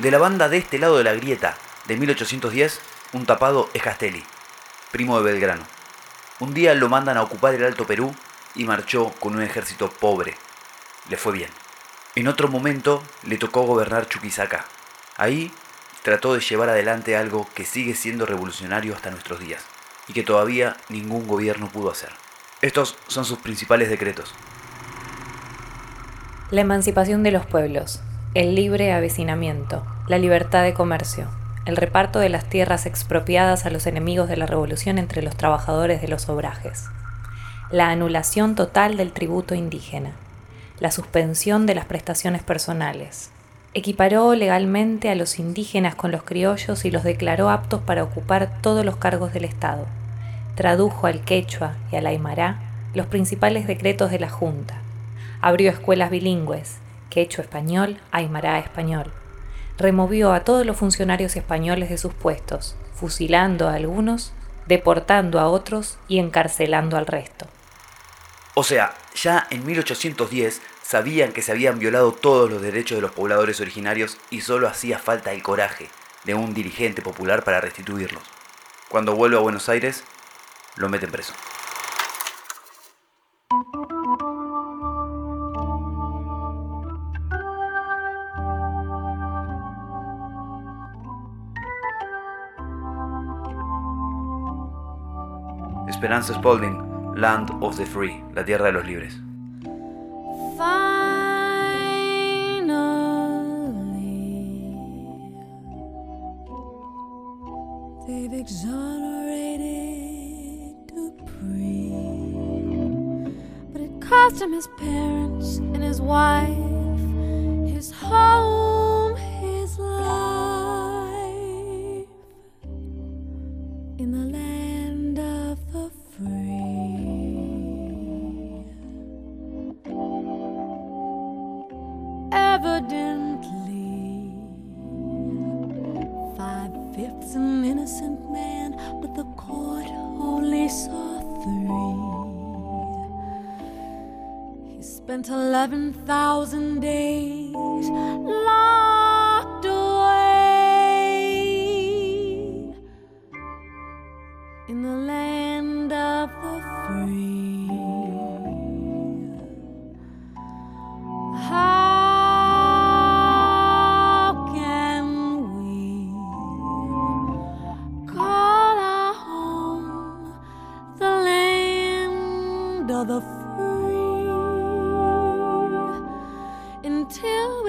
De la banda de este lado de la grieta, de 1810, un tapado es Castelli, primo de Belgrano. Un día lo mandan a ocupar el Alto Perú y marchó con un ejército pobre. Le fue bien. En otro momento le tocó gobernar Chuquisaca. Ahí trató de llevar adelante algo que sigue siendo revolucionario hasta nuestros días y que todavía ningún gobierno pudo hacer. Estos son sus principales decretos. La emancipación de los pueblos, el libre avecinamiento, la libertad de comercio, el reparto de las tierras expropiadas a los enemigos de la revolución entre los trabajadores de los obrajes, la anulación total del tributo indígena, la suspensión de las prestaciones personales. Equiparó legalmente a los indígenas con los criollos y los declaró aptos para ocupar todos los cargos del Estado. Tradujo al quechua y al aymara los principales decretos de la Junta Abrió escuelas bilingües, quechua español, aymara español. Removió a todos los funcionarios españoles de sus puestos, fusilando a algunos, deportando a otros y encarcelando al resto. O sea, ya en 1810 sabían que se habían violado todos los derechos de los pobladores originarios y solo hacía falta el coraje de un dirigente popular para restituirlos. Cuando vuelve a Buenos Aires, lo meten preso. Esperanza Spalding, Land of the Free, la tierra de los libres. Cost him his parents and his wife, his evidently. Five fifths an innocent man, but the court only saw three. He spent 11,000 days locked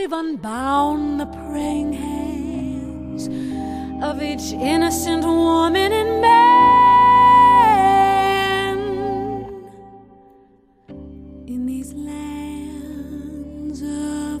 we've unbound the praying hands of each innocent woman and man. In these lands of